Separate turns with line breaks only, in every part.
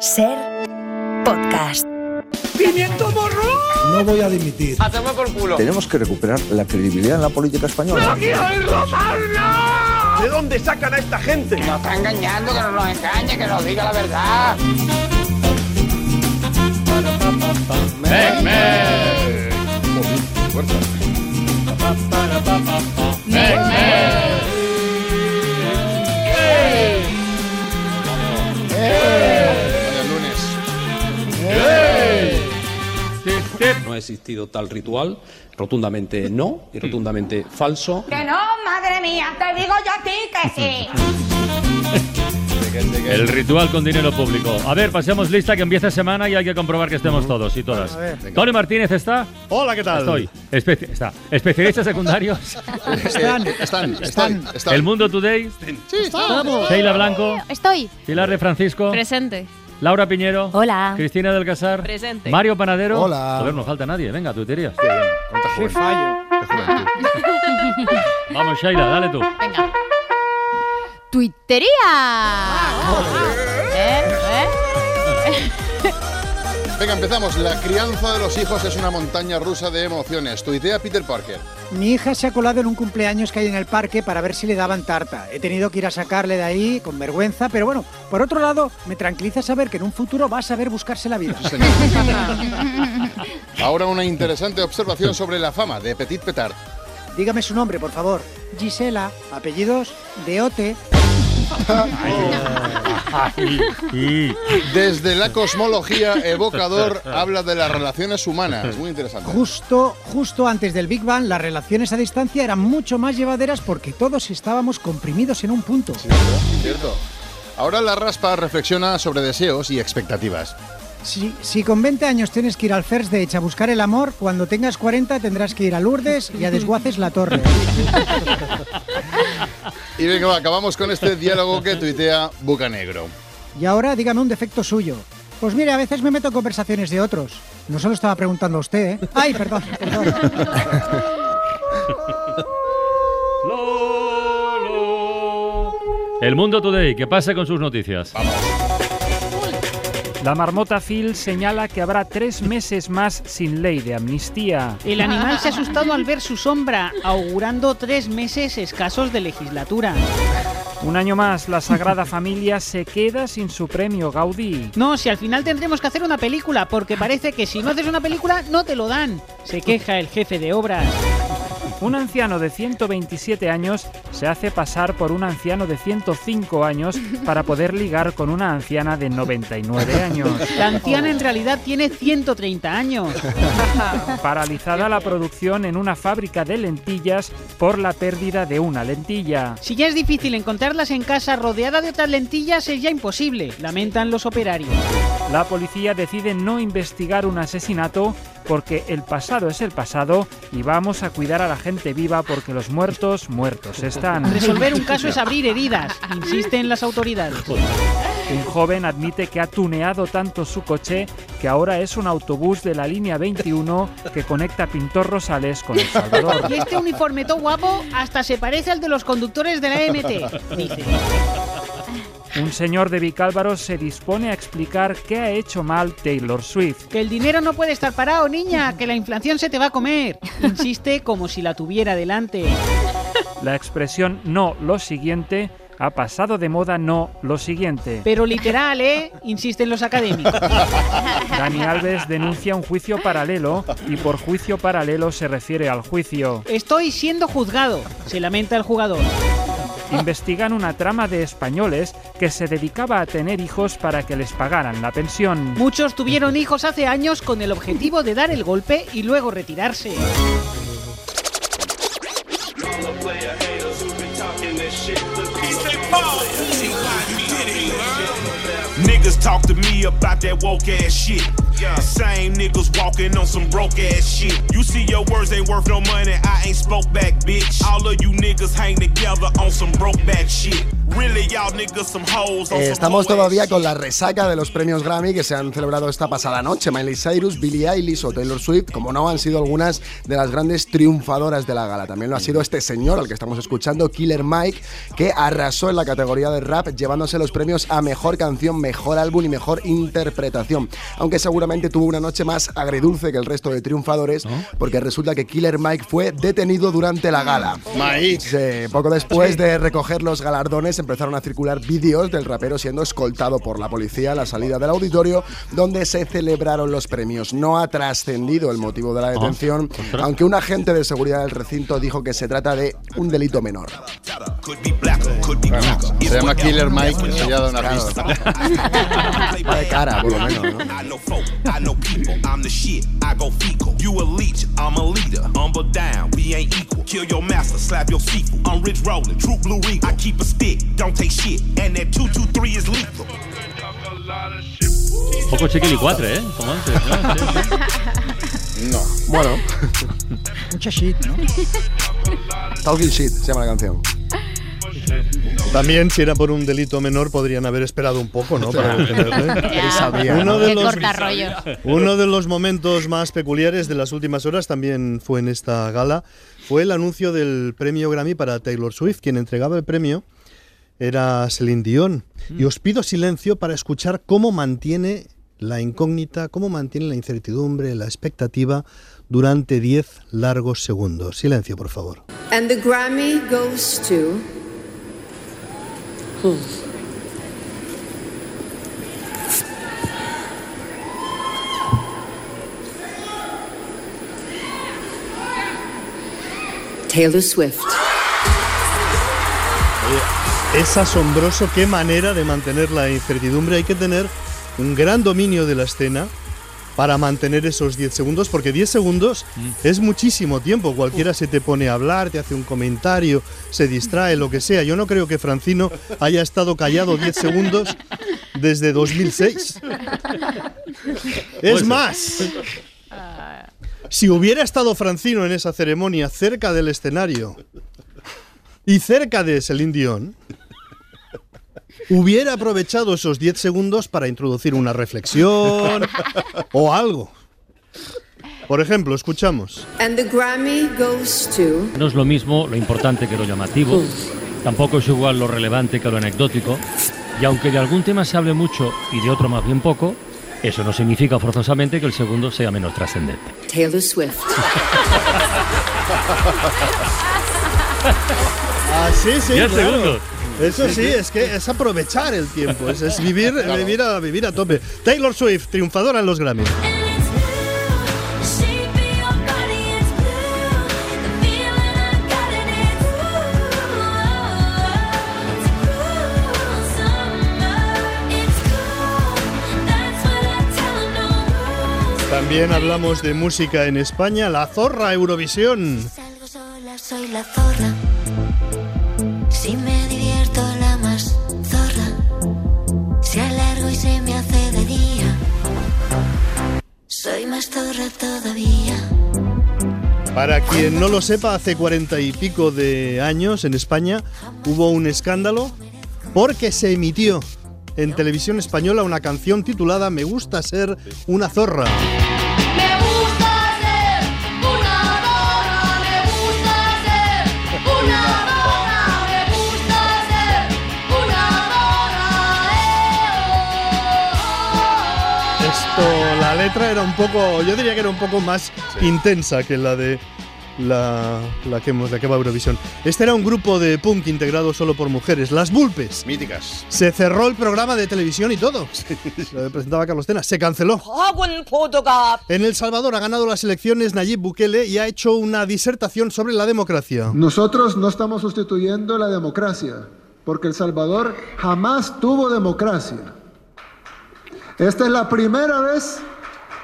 Ser podcast.
¡Pimiento morro!
No voy a dimitir.
¡Hacemos por culo!
Tenemos que recuperar la credibilidad en la política española.
¡No quiero oírlo más, no!
¿De dónde sacan a esta gente?
Nos está engañando, que no nos engañe, que nos diga la verdad.
¡Mec, mec!
Fuerza.
¡Mec, mec!
Ha existido tal ritual, rotundamente no y rotundamente falso.
Que no, madre mía, te digo yo a ti que sí.
El ritual con dinero público. A ver, pasemos lista que empieza semana y hay que comprobar que estemos todos y todas. Tony Martínez está.
Hola, ¿qué tal?
Estoy. Espe- está. Especialistas secundarios.
Están,
Están, están, están.
El Mundo Today.
Sí, estamos.
Sheila Blanco.
Estoy.
Pilar de Francisco.
Presente.
Laura Piñero.
Hola.
Cristina del Casar.
Presente.
Mario Panadero.
Hola.
Joder, no falta nadie. Venga, tuiterías.
Qué bien. Cuánta. Qué juventud.
Vamos, Sheila, dale tú.
Venga. Tuitería. ¿Eh? ¿Eh?
Venga, empezamos. La crianza de los hijos es una montaña rusa de emociones. Tuitea Peter Parker.
Mi hija se ha colado en un cumpleaños que hay en el parque para ver si le daban tarta. He tenido que ir a sacarle de ahí con vergüenza, pero bueno, por otro lado, me tranquiliza saber que en un futuro va a saber buscarse la vida.
Señor. Ahora una interesante observación sobre la fama de Petit Petard.
Dígame su nombre, por favor. Gisela, apellidos, Deote.
Desde la cosmología, Evocador habla de las relaciones humanas. Muy interesante.
Justo, justo antes del Big Bang, las relaciones a distancia eran mucho más llevaderas porque todos estábamos comprimidos en un punto.
Cierto. Ahora la raspa reflexiona sobre deseos y expectativas.
Si, si con 20 años tienes que ir al First Date a buscar el amor, cuando tengas 40 tendrás que ir a Lourdes y a Desguaces la Torre.
Y venga, va, acabamos con este diálogo que tuitea Bucanegro.
Y ahora dígame un defecto suyo. Pues mire, a veces me meto en conversaciones de otros. No solo estaba preguntando a usted, ¿eh? Ay, perdón, perdón.
El Mundo Today, que pase con sus noticias.
La marmota Phil señala que habrá tres meses más sin ley de amnistía.
El animal se ha asustado al ver su sombra, augurando tres meses escasos de legislatura.
Un año más, la Sagrada Familia se queda sin su premio Gaudí.
No, si al final tendremos que hacer una película, porque parece que si no haces una película no te lo dan. Se queja el jefe de obras.
Un anciano de 127 años se hace pasar por un anciano de 105 años para poder ligar con una anciana de 99 años.
La anciana en realidad tiene 130 años.
Paralizada la producción en una fábrica de lentillas por la pérdida de una lentilla.
Si ya es difícil encontrarlas en casa rodeada de otras lentillas, es ya imposible, lamentan los operarios.
La policía decide no investigar un asesinato porque el pasado es el pasado y vamos a cuidar a la gente viva porque los muertos, muertos están.
Resolver un caso es abrir heridas, insisten las autoridades.
Un joven admite que ha tuneado tanto su coche que ahora es un autobús de la línea 21 que conecta Pintor Rosales con El Salvador.
Y este uniforme todo guapo hasta se parece al de los conductores de la MT, dice.
Un señor de Vicálvaro se dispone a explicar qué ha hecho mal Taylor Swift.
Que el dinero no puede estar parado, niña, que la inflación se te va a comer. Insiste como si la tuviera delante.
La expresión no lo siguiente ha pasado de moda no lo siguiente.
Pero literal, ¿eh? Insisten los académicos.
Dani Alves denuncia un juicio paralelo y por juicio paralelo se refiere al juicio.
Estoy siendo juzgado, se lamenta el jugador.
Investigan una trama de españoles que se dedicaba a tener hijos para que les pagaran la pensión.
Muchos tuvieron hijos hace años con el objetivo de dar el golpe y luego retirarse.
Niggas talk to me about that woke ass shit. The same niggas walking on some broke ass shit. You see your words ain't worth no money, I ain't spoke back, bitch. All of you niggas hang together on some broke back shit. Really, y'all niggas some hoes on
Eh, estamos todavía con la resaca de los premios Grammy que se han celebrado esta pasada noche. Miley Cyrus, Billie Eilish o Taylor Swift, como no, han sido algunas de las grandes triunfadoras de la gala. También lo ha sido este señor al que estamos escuchando, Killer Mike, que arrasó en la categoría de rap, llevándose los premios a mejor canción, mejor álbum y mejor interpretación. Aunque seguramente tuvo una noche más agridulce que el resto de triunfadores, porque resulta que Killer Mike fue detenido durante la gala.
Mike.
Sí, poco después de recoger los galardones empezaron a circular vídeos del rapero siendo escoltado por la policía a la salida del auditorio donde se celebraron los premios. No ha trascendido el motivo de la detención, aunque un agente de seguridad del recinto dijo que se trata de un delito menor.
Se llama Killer Mike y se ha dado una pista.
Va de cara, por lo menos, ¿no?
I know folk, I know people, I'm the shit, I go fecal. You a leech, I'm a leader, humble down, we ain't equal. Kill your master, slap your sequel. I'm rich rolling, true blue regal. I keep a stick, don't take shit, and that 223 is lethal.
Poco chiquilicuatre, ¿eh? Como antes, ¿no? Sí, sí.
No.
Bueno,
Mucha shit, ¿no?
Talking Shit se llama la canción.
También, si era por un delito menor, podrían haber esperado un poco, ¿no? Para detenerle. Uno
¿no?
de los
cortarrollos.
Uno de los momentos más peculiares de las últimas horas también fue en esta gala, fue el anuncio del premio Grammy para Taylor Swift. Quien entregaba el premio era Celine Dion. Y os pido silencio para escuchar cómo mantiene la incógnita, cómo mantiene la incertidumbre, la expectativa durante 10 largos segundos. Silencio, por favor.
And the Grammy goes to. Taylor Swift.
Es asombroso qué manera de mantener la incertidumbre. Hay que tener un gran dominio de la escena para mantener esos 10 segundos, porque 10 segundos es muchísimo tiempo. Cualquiera se te pone a hablar, te hace un comentario, se distrae, lo que sea. Yo no creo que Francino haya estado callado 10 segundos desde 2006. Es más, si hubiera estado Francino en esa ceremonia cerca del escenario y cerca de Celine Dion, hubiera aprovechado esos 10 segundos para introducir una reflexión o algo. Por ejemplo, escuchamos.
And the Grammy goes to.
No es lo mismo lo importante que lo llamativo, tampoco es igual lo relevante que lo anecdótico, y aunque de algún tema se hable mucho y de otro más bien poco, eso no significa forzosamente que el segundo sea menos trascendente.
Taylor Swift.
Ah, sí, sí, claro.
segundos.
Eso
Sí,
es que es aprovechar el tiempo, es, es vivir, vivir, a, vivir a tope. Taylor Swift, triunfadora en los Grammy. También hablamos de música en España, la zorra Eurovisión.
Sola soy la zorra. Todavía.
Para quien no lo sepa, hace cuarenta y pico de años en España hubo un escándalo porque se emitió en televisión española una canción titulada Me gusta ser una zorra. Letra era un poco, yo diría que era un poco más intensa que la de la, la que hemos, la que va a Eurovisión. Este era un grupo de punk integrado solo por mujeres, las Bulpes.
Míticas.
Se cerró el programa de televisión y todo. Lo presentaba Carlos Tena. Se canceló. En El Salvador ha ganado las elecciones Nayib Bukele y ha hecho una disertación sobre la democracia.
Nosotros no estamos sustituyendo la democracia, porque El Salvador jamás tuvo democracia. Esta es la primera vez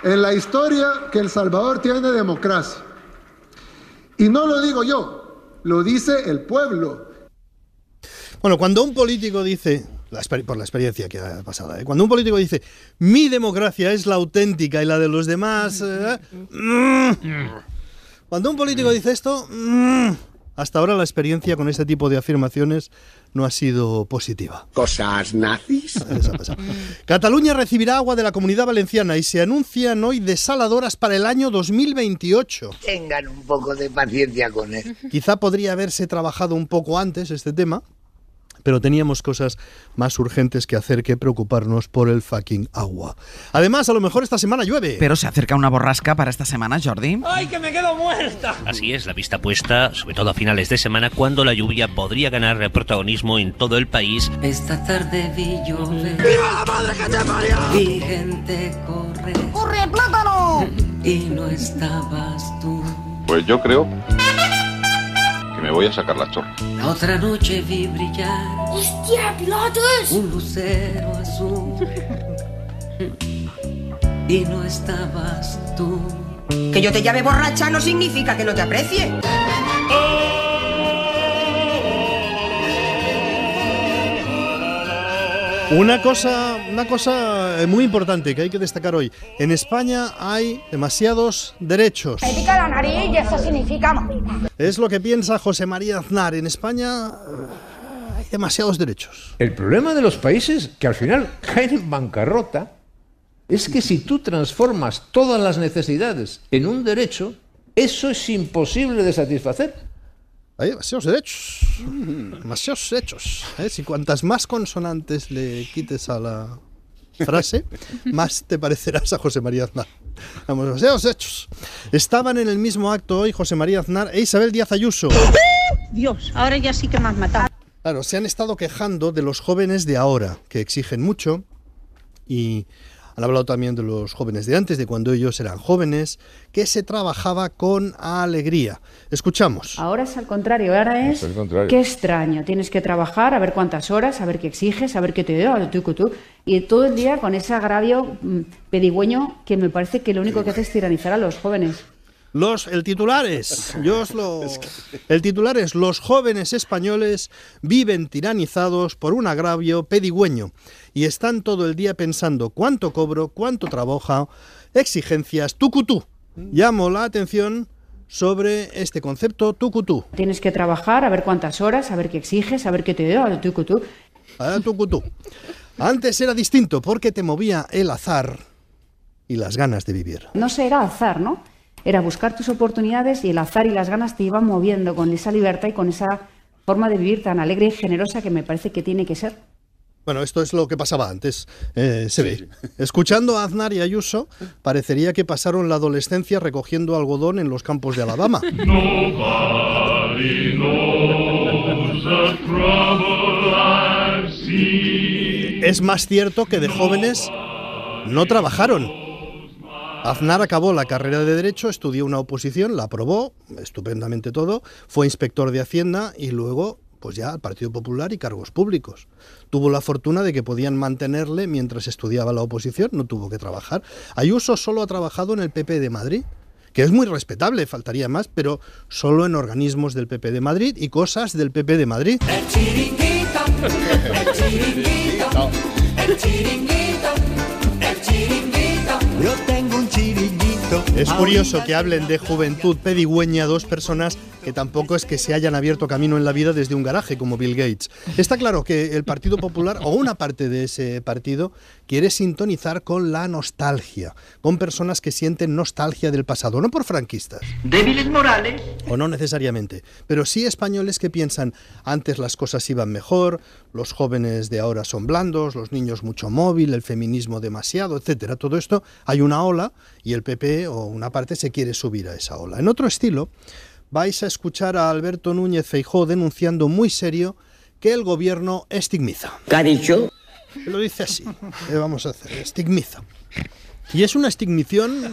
en la historia que El Salvador tiene democracia. Y no lo digo yo, lo dice el pueblo.
Bueno, cuando un político dice, por la experiencia que ha pasado, ¿eh? cuando un político dice, mi democracia es la auténtica y la de los demás... eh, mm, cuando un político dice esto, mm, hasta ahora la experiencia con este tipo de afirmaciones no ha sido positiva.
¿Cosas nazis?
Cataluña recibirá agua de la comunidad valenciana y se anuncian hoy desaladoras para el año 2028.
Tengan un poco de paciencia con él.
Quizá podría haberse trabajado un poco antes este tema, pero teníamos cosas más urgentes que hacer que preocuparnos por el fucking agua. Además, a lo mejor esta semana llueve.
Pero se acerca una borrasca para esta semana, Jordi.
¡Ay, que me quedo muerta!
Así es, la vista puesta, sobre todo a finales de semana, cuando la lluvia podría ganar protagonismo en todo el país.
Esta tarde vi llover.
¡Viva la madre que te parió!
Vi gente correr.
¡Corre, plátano!
Y no estabas tú.
Pues yo creo me voy a sacar la chorra.
La otra noche vi brillar.
¡Hostia, pilotos!
Un lucero azul. Y no estabas tú.
Que yo te llame borracha no significa que no te aprecie.
Una cosa, una cosa eh, muy importante que hay que destacar hoy. En España hay demasiados derechos.
Me pica la nariz y eso significa...
Es lo que piensa José María Aznar. En España eh, hay demasiados derechos.
El problema de los países que al final caen en bancarrota es que si tú transformas todas las necesidades en un derecho, eso es imposible de satisfacer.
Hay demasiados derechos. Demasiados derechos. ¿eh? Si cuantas más consonantes le quites a la frase, más te parecerás a José María Aznar. Vamos, demasiados hechos. Estaban en el mismo acto hoy José María Aznar e Isabel Díaz Ayuso.
Dios, ahora ya sí que me has matado.
Claro, se han estado quejando de los jóvenes de ahora, que exigen mucho y han hablado también de los jóvenes de antes, de cuando ellos eran jóvenes, que se trabajaba con alegría. Escuchamos.
Ahora es al contrario, ahora es,
Es al contrario.
qué extraño, tienes que trabajar, a ver cuántas horas, a ver qué exiges, a ver qué te da, tú, tú, tú, y todo el día con ese agravio mm, pedigüeño que me parece que lo único que hace es tiranizar a los jóvenes.
Los, el titular es, yo os lo, el titular es, los jóvenes españoles viven tiranizados por un agravio pedigüeño y están todo el día pensando cuánto cobro, cuánto trabajo, exigencias, tucutú. Llamo la atención sobre este concepto tucutú.
Tienes que trabajar, a ver cuántas horas, a ver qué exiges, a ver qué te da, tú, tú, tú.
Ah, tucutú. Antes era distinto porque te movía el azar y las ganas de vivir.
No sé, era azar, ¿no? Era buscar tus oportunidades y el azar y las ganas te iban moviendo con esa libertad y con esa forma de vivir tan alegre y generosa que me parece que tiene que ser.
Bueno, esto es lo que pasaba antes, eh, se ve. Escuchando a Aznar y Ayuso, parecería que pasaron la adolescencia recogiendo algodón en los campos de Alabama. Es más cierto que de jóvenes no trabajaron. Aznar acabó la carrera de Derecho, estudió una oposición, la aprobó, estupendamente todo, fue inspector de Hacienda y luego, pues ya al Partido Popular y cargos públicos. Tuvo la fortuna de que podían mantenerle mientras estudiaba la oposición, no tuvo que trabajar. Ayuso solo ha trabajado en el PP de Madrid, que es muy respetable, faltaría más, pero solo en organismos del PP de Madrid y cosas del PP de Madrid.
El chiringuito, el chiringuito, el chiringuito, el chiringuito.
Es curioso que hablen de juventud pedigüeña dos personas que tampoco es que se hayan abierto camino en la vida desde un garaje como Bill Gates. Está claro que el Partido Popular o una parte de ese partido quiere sintonizar con la nostalgia, con personas que sienten nostalgia del pasado, no por franquistas.
Débiles morales.
O no necesariamente, pero sí españoles que piensan antes las cosas iban mejor, los jóvenes de ahora son blandos, los niños mucho móvil, el feminismo demasiado, etcétera. Todo esto hay una ola y el PP o una parte se quiere subir a esa ola. En otro estilo, vais a escuchar a Alberto Núñez Feijó denunciando muy serio que el gobierno estigmiza.
¿Qué ha dicho?
Lo dice así. ¿Qué vamos a hacer? Estigmiza. Y es una estigmición eh,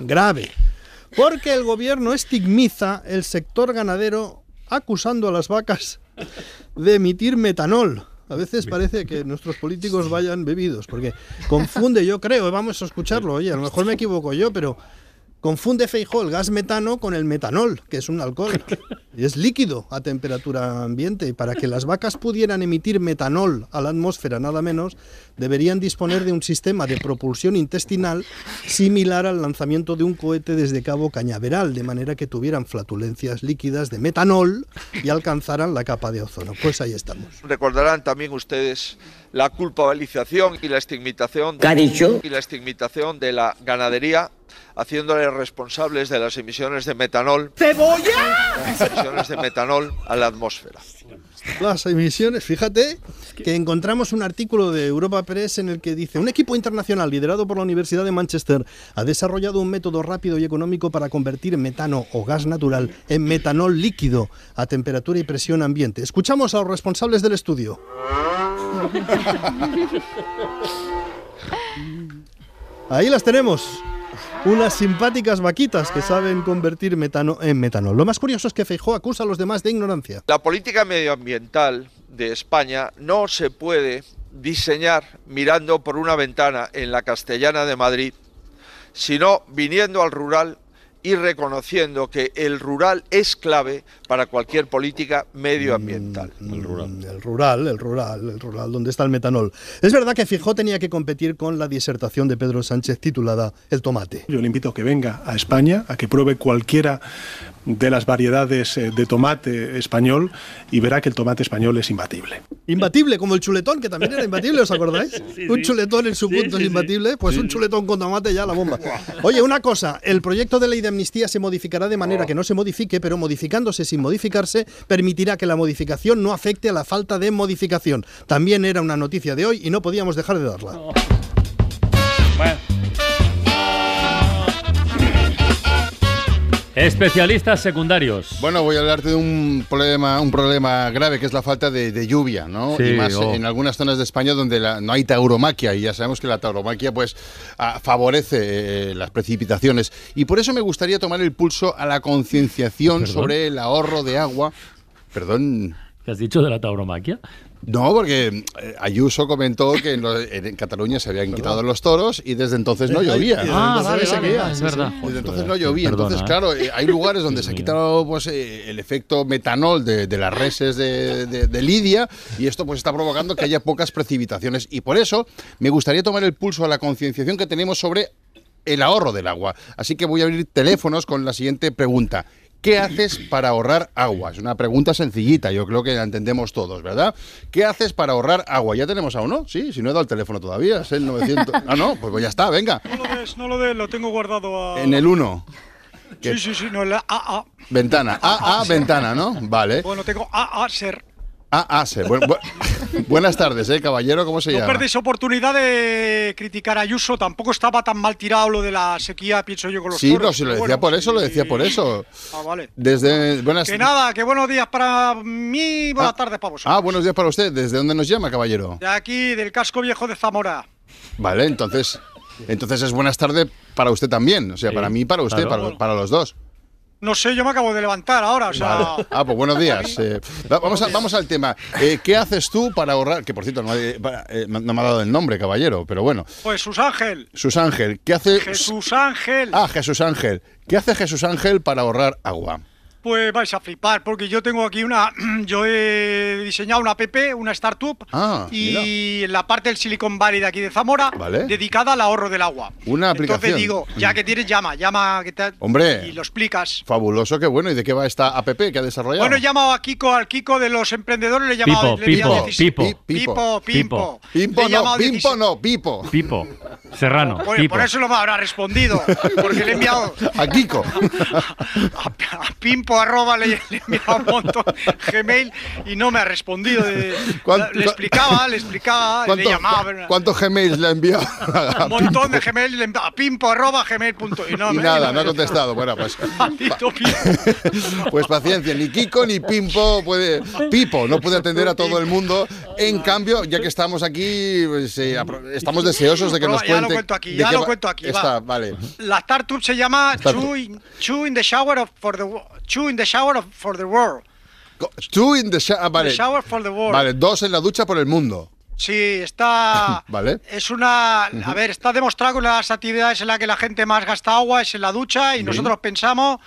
grave, porque el gobierno estigmiza el sector ganadero acusando a las vacas de emitir metanol. A veces parece que nuestros políticos vayan bebidos, porque confunde, yo creo, vamos a escucharlo, oye, a lo mejor me equivoco yo, pero Confunde Feijó el gas metano con el metanol, que es un alcohol. Y es líquido a temperatura ambiente. Y para que las vacas pudieran emitir metanol a la atmósfera, nada menos, deberían disponer de un sistema de propulsión intestinal similar al lanzamiento de un cohete desde Cabo Cañaveral, de manera que tuvieran flatulencias líquidas de metanol y alcanzaran la capa de ozono. Pues ahí estamos.
Recordarán también ustedes la culpabilización y la estigmatización
¿Qué ha dicho?
y la estigmatización de la ganadería haciéndole responsables de las emisiones de metanol
¡Cebolla!
emisiones de metanol a la atmósfera.
Las emisiones, fíjate que encontramos un artículo de Europa Press en el que dice, un equipo internacional liderado por la Universidad de Manchester ha desarrollado un método rápido y económico para convertir metano o gas natural en metanol líquido a temperatura y presión ambiente. Escuchamos a los responsables del estudio. Ahí las tenemos. Unas simpáticas vaquitas que saben convertir metano en metanol. Lo más curioso es que Feijó acusa a los demás de ignorancia.
La política medioambiental de España no se puede diseñar mirando por una ventana en la Castellana de Madrid, sino viniendo al rural y reconociendo que el rural es clave para cualquier política medioambiental.
El rural. El rural, el rural, el rural, donde está el metanol. Es verdad que Fijó tenía que competir con la disertación de Pedro Sánchez titulada El tomate.
Yo le invito a que venga a España, a que pruebe cualquiera de las variedades eh, de tomate español y verá que el tomate español es imbatible.
Imbatible, como el chuletón, que también era imbatible, ¿os acordáis? un chuletón en su
Sí,
punto
sí,
es imbatible, pues
Sí.
un chuletón con tomate ya la bomba. Oye, una cosa, el proyecto de ley de amnistía se modificará de manera que no se modifique, pero modificándose sin modificarse, permitirá que la modificación no afecte a la falta de modificación. También era una noticia de hoy y no podíamos dejar de darla.
Especialistas secundarios.
Bueno, voy a hablarte de un problema, un problema grave que es la falta de, de lluvia, ¿no?
Sí,
y más
oh.
en algunas zonas de España donde la- no hay tauromaquia y ya sabemos que la tauromaquia pues ah, favorece eh, las precipitaciones y por eso me gustaría tomar el pulso a la concienciación
¿Perdón?
sobre el ahorro de agua. Perdón.
¿Qué has dicho de la tauromaquia?
No, porque eh, Ayuso comentó que en, lo- en Cataluña se habían quitado los toros y desde entonces no llovía.
Ah,
Entonces,
vale, es verdad.
Desde entonces no llovía.
perdona,
Entonces,
¿eh?
claro, eh, hay lugares donde se ha quitado pues, eh, el efecto metanol de, de las reses de, de- de Lidia y esto pues está provocando que haya pocas precipitaciones. Y por eso me gustaría tomar el pulso a la concienciación que tenemos sobre el ahorro del agua. Así que voy a abrir teléfonos con la siguiente pregunta. ¿Qué haces para ahorrar agua? Es una pregunta sencillita, yo creo que la entendemos todos, ¿verdad? ¿Qué haces para ahorrar agua? ¿Ya tenemos a uno? Sí, si no he dado el teléfono todavía, es el 900. Ah, no, pues ya está, venga.
No lo des, no lo des, lo tengo guardado a...
En el 1.
Sí, sí, sí, no, en la AA.
Ventana. A, A, ventana, ¿no? Vale.
Bueno, tengo AA ser.
A, A, se. Bu- bu- buenas tardes, ¿eh, caballero? ¿Cómo se
No
llama?
perdéis oportunidad de criticar a Ayuso. Tampoco estaba tan mal tirado lo de la sequía, pienso yo, con los
Sí,
toros,
no, si lo decía
bueno.
por eso, lo decía por eso.
Ah, vale.
Desde. Buenas
Que nada, que buenos días para mí, buenas tardes para vosotros.
Ah, buenos días para usted. ¿Desde dónde nos llama, caballero?
De aquí, del casco viejo de Zamora.
Vale, entonces. Entonces es buenas tardes para usted también. O sea, para mí y para usted,
claro.
para, para los dos.
No sé, yo me acabo de levantar ahora, o sea...
Vale. Ah, pues buenos días. Eh, va- vamos, a- vamos al tema. Eh, ¿Qué haces tú para ahorrar? Que por cierto, no, eh, no me ha dado el nombre, caballero, pero bueno.
Pues Sus Ángel.
Sus Ángel, ¿qué hace?
Jesús Ángel.
Ah, Jesús Ángel. ¿Qué hace Jesús Ángel para ahorrar agua?
Pues vais a flipar, porque yo tengo aquí una. Yo he diseñado una app, una startup,
Ah,
y en la parte del Silicon Valley de aquí de Zamora,
Vale.
dedicada al ahorro del agua.
Una aplicación.
Entonces digo, ya que tienes, llama, llama que te-
Hombre.
y lo explicas.
Fabuloso, qué bueno. ¿Y de qué va esta app que ha desarrollado?
Bueno, he llamado a Kiko, al Kiko de los emprendedores, le he llamado.
Pipo,
le
Pipo,
16
Pipo.
Pipo, Pimpo.
Pimpo
Le he
no,
16
no, Pipo.
Pipo. Serrano.
Bueno,
Pipo.
por eso no me habrá respondido, porque le he enviado
A Kiko.
a pimpo arroba le, le he enviado un montón Gmail y no me ha respondido. de-
¿Cuánto-
le explicaba, le explicaba, le
¿Cuánto-
llamaba.
¿Cuántos Gmails le ha enviado?
un montón de Gmail le enviaba a pimpo arroba gmail punto y no,
Y
me-
nada, no ha contestado. Bueno, pues, pues paciencia. Ni Kiko ni Pimpo puede. Pipo no puede atender a todo el mundo. En cambio, ya que estamos aquí, pues, eh, estamos deseosos de que
No,
nos
ya lo
cuente.
cuento aquí, ya lo cuento aquí, va.
Está, vale.
La startup se llama. Two in, Two in the Shower of, for the Two in the Shower for the World.
Two in the. Vale.
The shower for the world.
Vale, dos en la ducha por el mundo.
Sí, está.
Vale.
Es una. A ver, está demostrado que una de las actividades en la que la gente más gasta agua es en la ducha y nosotros pensamos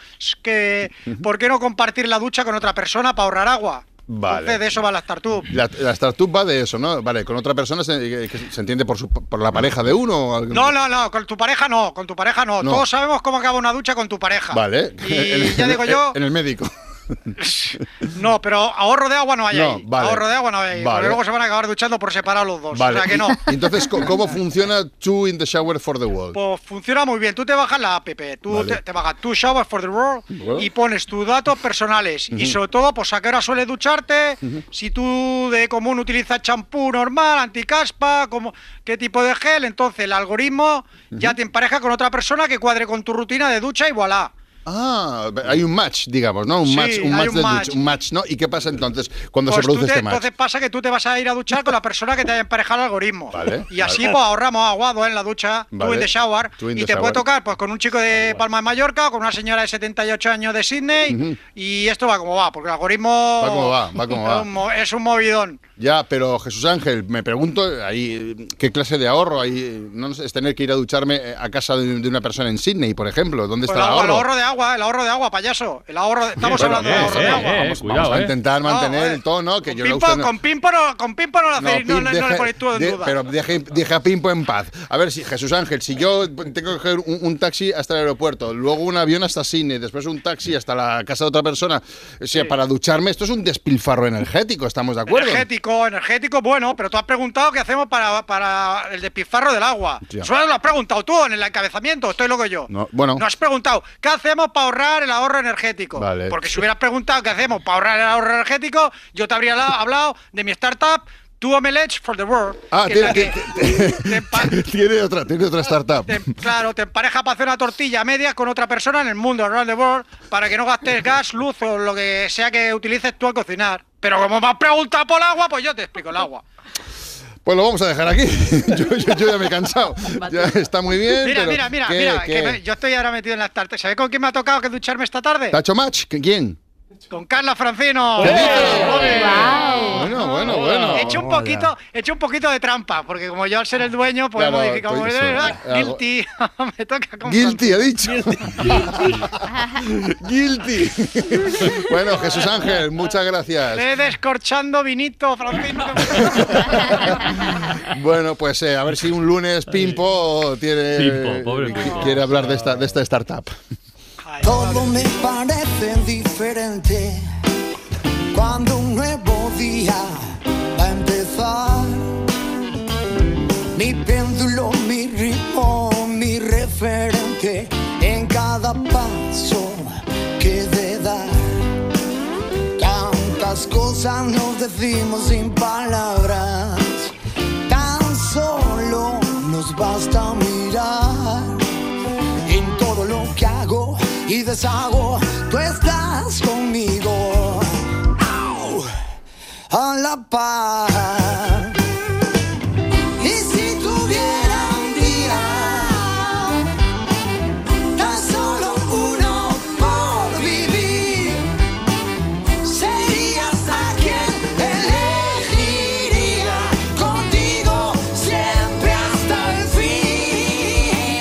que. ¿Por qué no compartir la ducha con otra persona para ahorrar agua?
Vale.
Entonces, de eso va la startup.
La, la startup va de eso, ¿no? Vale, con otra persona se, se entiende por, su- por la pareja de uno. o algo-
No, no, no, con tu pareja no, con tu pareja no.
No.
Todos sabemos cómo acaba una ducha con tu pareja.
Vale.
Y ya digo yo-
En el médico.
No, pero ahorro de agua no hay
No,
ahí.
vale.
Ahorro de agua no hay ahí.
Vale.
Porque luego se van a acabar duchando por separado los dos.
Vale.
O sea que no.
Entonces, ¿cómo funciona Two in the Shower for the World?
Pues funciona muy bien. Tú te bajas la app, tú te, te bajas tu Shower for the World
Bueno.
y pones tus datos personales. Y sobre todo, pues a qué hora sueles ducharte, si tú de común utilizas champú normal, anticaspa, como, qué tipo de gel. Entonces el algoritmo ya te empareja con otra persona que cuadre con tu rutina de ducha y voilà.
Ah, hay un match, digamos, ¿no? Un
Sí,
match, un match
un
de
match.
ducha, un match, ¿no? ¿Y qué pasa entonces cuando
Pues
se produce
te-
este match?
Entonces pasa que tú te vas a ir a duchar con la persona que te haya emparejado el algoritmo.
Vale,
Y así
vale.
pues ahorramos aguado en la ducha, tú in the shower. Y te
shower.
puede tocar pues con un chico de Palma de Mallorca o con una señora de 78 años de Sydney. Y esto va como va, porque el algoritmo
Va como va, va como va.
Es un mo- es un movidón.
Ya, pero Jesús Ángel, me pregunto ahí qué clase de ahorro hay, no sé, es tener que ir a ducharme eh, a casa de, de una persona en Sydney, por ejemplo, ¿dónde
Pues
está
el, agua, el
ahorro?
ahorro de agua, el ahorro de agua, payaso. El ahorro de- estamos
Bueno,
hablando de
eh,
ahorro de
eh,
agua.
eh, vamos, vamos a intentar mantener el tono, que yo lo
Pimpo,
no-
con Pimpo no, con Pimpo no lo hacéis, no,
Pim,
no- no le ponéis tú en
de-
duda.
Pero deje, deje a Pimpo en paz. A ver, si Jesús Ángel, si yo tengo que coger un, un taxi hasta el aeropuerto, luego un avión hasta Sydney, después un taxi hasta la casa de otra persona, o sea, para ducharme, esto es un despilfarro energético, ¿estamos de acuerdo?
Energético, energético, bueno, pero tú has preguntado qué hacemos para, para el despilfarro del agua.
Ya.
Eso lo has preguntado tú en el encabezamiento, estoy loco yo.
No, bueno.
No has preguntado qué hacemos para ahorrar el ahorro energético.
Vale.
Porque si hubieras preguntado qué hacemos para ahorrar el ahorro energético, yo te habría la- hablado de mi startup, Two Omelets for the World.
Ah, tiene,
que-
tiene otra, tiene otra startup.
Claro, te empareja para hacer una tortilla media con otra persona en el mundo, around the world, para que no gastes gas, luz o lo que sea que utilices tú al cocinar. Pero como me has preguntado por el agua, pues yo te explico el agua.
Pues lo vamos a dejar aquí. yo, yo- yo ya me he cansado. Ya está muy bien.
Mira,
pero
mira, mira,
¿qué,
mira,
qué?
que me- yo estoy ahora metido en las tardes. ¿Sabes con quién me ha tocado que ducharme esta tarde?
¿Tacho Match? ¿Quién?
Con Carla Francino.
¿Qué dices?
¡Ole!
Bueno, bueno, bueno.
He hecho un poquito, he hecho un poquito de trampa, porque como yo al ser el dueño, pues
Claro,
modificado.
pues
ah, Guilty. me toca con
Guilty, ha dicho. Guilty. bueno, Jesús Ángel, muchas gracias.
Le descorchando vinito, Francino.
Bueno, pues eh, a ver si un lunes Pimpo tiene
Pimpo, pobre Pimpo.
quiere hablar de esta, de esta startup.
Todo me parece diferente cuando un nuevo día va a empezar. Mi péndulo, mi ritmo, mi referente en cada paso que de dar. Tantas cosas nos decimos sin palabras, tan solo nos basta mirar y deshago, tú estás conmigo. Au, A la par.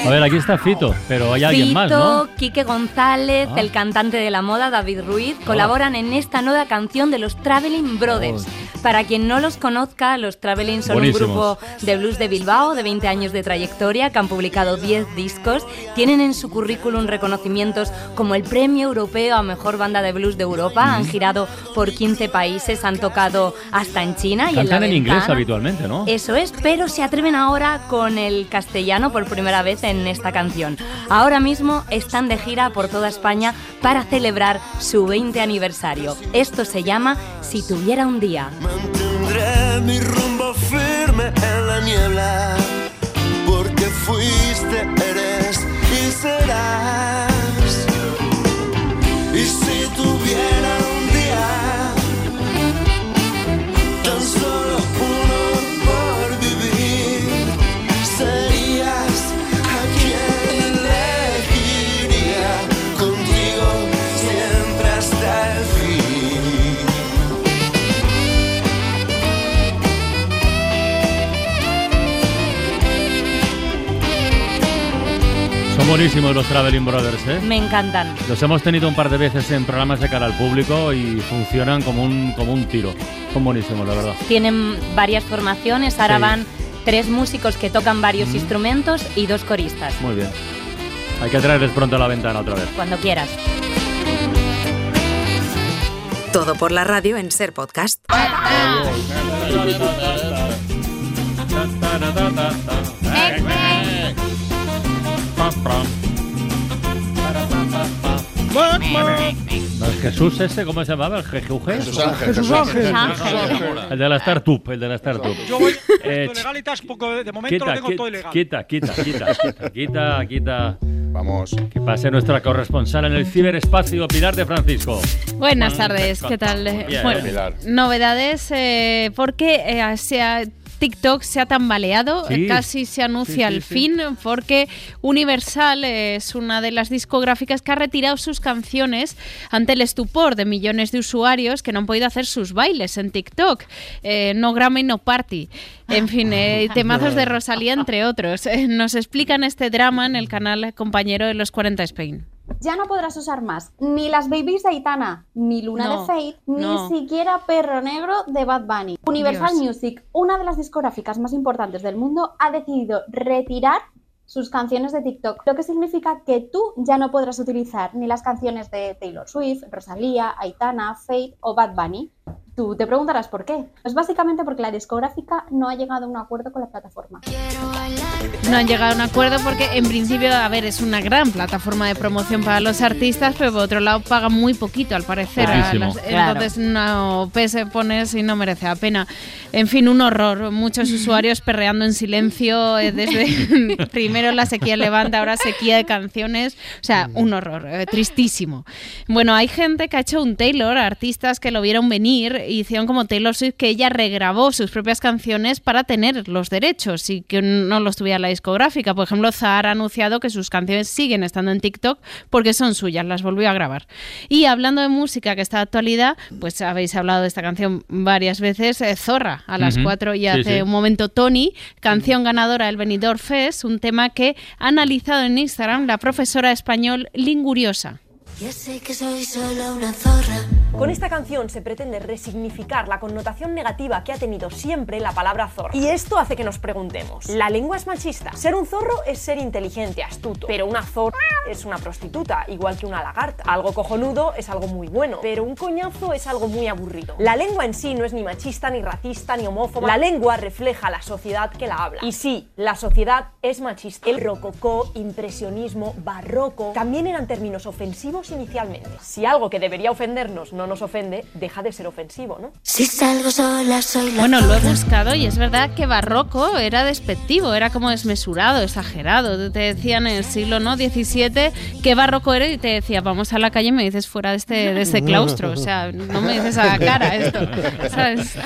A
ver, aquí está Fito, pero hay alguien más, ¿no?
Fito, Quique González,
Ah.
el cantante de la moda David Ruiz, colaboran en esta nueva canción de los Traveling Brothers. Para quien no los conozca, los Traveling son
Buenísimos.
un grupo de blues de Bilbao de 20 años de trayectoria que han publicado 10 discos. Tienen en su currículum reconocimientos como el Premio Europeo a Mejor Banda de Blues de Europa. Han girado por 15 países, han tocado hasta en China y en la
Cantan en inglés habitualmente, ¿no?
Eso es, pero se atreven ahora con el castellano por primera vez en esta canción. Ahora mismo están de gira por toda España para celebrar su 20 aniversario. Esto se llama Si tuviera un día.
Tendré mi rumbo firme en la niebla, porque fuiste, eres y serás. Y si tuviera un día, tan solo
Son buenísimos los Traveling Brothers, ¿eh?
Me encantan.
Los hemos tenido un par de veces en programas de cara al público y funcionan como un, como un tiro. Son buenísimos, la verdad.
Tienen varias formaciones, ahora
Sí.
van tres músicos que tocan varios instrumentos y dos coristas.
Muy bien. Hay que traerles pronto a la ventana otra vez.
Cuando quieras.
Todo por la radio en Ser Podcast.
¿No es Jesús ese? ¿Cómo se llamaba? ¿El Jesús?
Jesús Ángel, Jesús Ángel. Jesús Ángel.
El de la startup, el de la startup.
Yo voy
Eh,
esto legalitas poco de, momento
Quita,
lo tengo
qui-
todo ilegal.
quita, quita, quita, quita, quita, quita.
Vamos.
Que pase nuestra corresponsal en el ciberespacio, Pilar de Francisco.
Buenas tardes, ¿qué tal?
Bien,
Bueno,
Pilar.
novedades, eh, porque eh, se ha- TikTok se ha tambaleado,
Sí.
casi se anuncia
Sí, sí,
el fin, porque Universal es una de las discográficas que ha retirado sus canciones ante el estupor de millones de usuarios que no han podido hacer sus bailes en TikTok. Eh, no Grammy, no Party. En fin, eh, temazos de Rosalía, entre otros. Eh, nos explican este drama en el canal compañero de los 40 Spain.
Ya no podrás usar más ni las babies de Aitana, ni Luna
No,
de Fate, ni siquiera Perro Negro de Bad Bunny. Universal
Dios.
Music, una de las discográficas más importantes del mundo, ha decidido retirar sus canciones de TikTok, lo que significa que tú ya no podrás utilizar ni las canciones de Taylor Swift, Rosalía, Aitana, Fate o Bad Bunny. Tú te preguntarás por qué. Pues básicamente porque la discográfica no ha llegado a un acuerdo con la plataforma.
No han llegado a un acuerdo porque en principio, a ver, es una gran plataforma de promoción para los artistas, pero por otro lado pagan muy poquito al parecer.
Claro.
Entonces no pese pones y no merece la pena. En fin, un horror. Muchos usuarios perreando en silencio eh, desde primero la sequía levanta, ahora sequía de canciones. O sea, un horror, eh, tristísimo. Bueno, hay gente que ha hecho un Taylor, artistas que lo vieron venir hicieron como Taylor Swift, que ella regrabó sus propias canciones para tener los derechos y que no los tuviera la discográfica. Por ejemplo, Zahara ha anunciado que sus canciones siguen estando en TikTok porque son suyas, las volvió a grabar. Y hablando de música que está de actualidad, pues habéis hablado de esta canción varias veces, eh, Zorra, a las
Ujú.
4 y
Sí,
hace
sí.
un momento Tony, canción ganadora del Benidorm Fest, un tema que ha analizado en Instagram la profesora español Linguriosa.
Ya sé que soy solo una zorra.
Con esta canción se pretende resignificar la connotación negativa que ha tenido siempre la palabra zorra. Y esto hace que nos preguntemos, ¿la lengua es machista? Ser un zorro es ser inteligente, astuto, pero una zorra es una prostituta, igual que una lagarta. Algo cojonudo es algo muy bueno, pero un coñazo es algo muy aburrido. La lengua en sí no es ni machista, ni racista, ni homófoba. La lengua refleja la sociedad que la habla. Y sí, la sociedad es machista. El rococó, impresionismo, barroco, también eran términos ofensivos inicialmente. Si algo que debería ofendernos no nos ofende, deja de ser ofensivo, ¿no?
Si salgo sola soy la
Bueno, lo he buscado y es verdad que barroco era despectivo, era como desmesurado, exagerado. Te decían en el siglo ¿no? XVII qué barroco era y te decía, vamos a la calle y me dices fuera de este, de este claustro. O sea, no me dices a la cara esto. ¿sabes?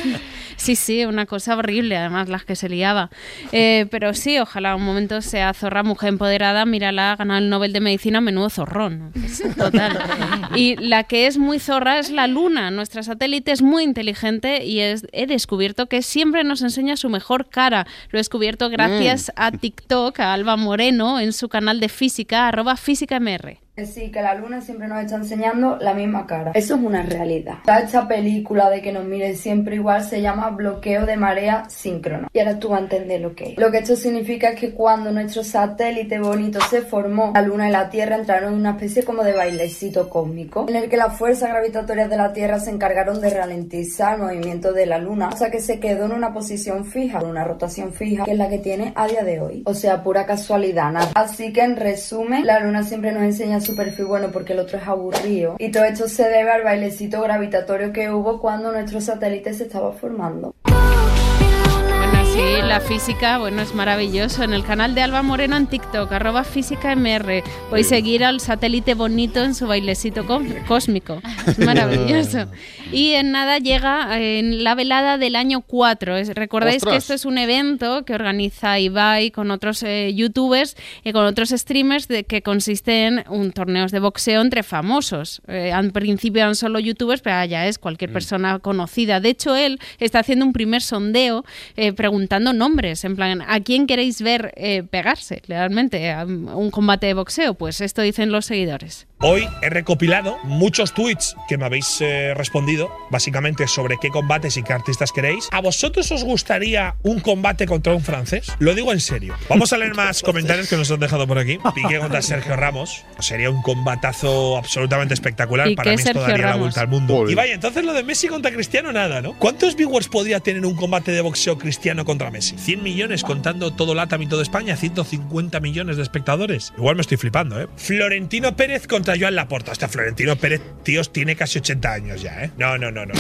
Sí, sí, una cosa horrible, además, las que se liaba. Eh, pero sí, ojalá un momento sea zorra, mujer empoderada, mírala, ganado el Nobel de Medicina, menudo zorrón. Total. Y la que es muy zorra es la Luna. Nuestra satélite es muy inteligente y es- he descubierto que siempre nos enseña su mejor cara. Lo he descubierto gracias a TikTok, a Alba Moreno, en su canal de física, arroba físicamr.
Sí, que la luna siempre nos está enseñando la misma cara. Eso es una realidad. Esta película de que nos miren siempre igual se llama bloqueo de marea síncrono. Y ahora tú vas a entender lo que es. Lo que esto significa es que cuando nuestro satélite bonito se formó, la luna y la Tierra entraron en una especie como de bailecito cósmico, en el que las fuerzas gravitatorias de la Tierra se encargaron de ralentizar el movimiento de la luna, o sea que se quedó en una posición fija, en una rotación fija, que es la que tiene a día de hoy. O sea, pura casualidad, nada. Así que en resumen, la luna siempre nos enseña su perfil bueno porque el otro es aburrido. Y todo esto se debe al bailecito gravitatorio que hubo cuando nuestro satélite se estaba formando.
Sí, la física, bueno, es maravilloso. En el canal de Alba Moreno en TikTok, arroba físicamr, podéis seguir al satélite bonito en su bailecito có- cósmico. Es maravilloso. Y en nada llega en la velada del año 4. Es- Recordáis que
¡Ostras!
esto es un evento que organiza Ibai con otros eh, youtubers y con otros streamers de, que consiste en un torneos de boxeo entre famosos. Eh, al principio eran solo youtubers, pero ya es cualquier persona conocida. De hecho, él está haciendo un primer sondeo eh, preguntando nombres, en plan, ¿a quién queréis ver eh, pegarse realmente? ¿A un combate de boxeo? Pues esto dicen los seguidores.
Hoy he recopilado muchos tweets que me habéis eh, respondido, básicamente sobre qué combates y qué artistas queréis. ¿A vosotros os gustaría un combate contra un francés? Lo digo en serio. Vamos a leer más comentarios que nos han dejado por aquí. Piqué contra Sergio Ramos. Sería un combatazo absolutamente espectacular.
¿Y
Para mí esto daría la
Ramos?
vuelta al mundo. Y vaya, entonces lo de Messi contra Cristiano, nada, ¿no? ¿Cuántos viewers podría tener un combate de boxeo cristiano contra Messi? 100 millones contando todo LATAM y todo España, 150 millones de espectadores. Igual me estoy flipando, ¿eh? Florentino Pérez contra Joan Laporta. Hasta Florentino Pérez, tíos, tiene casi 80 años ya, ¿eh? No, no, no, no.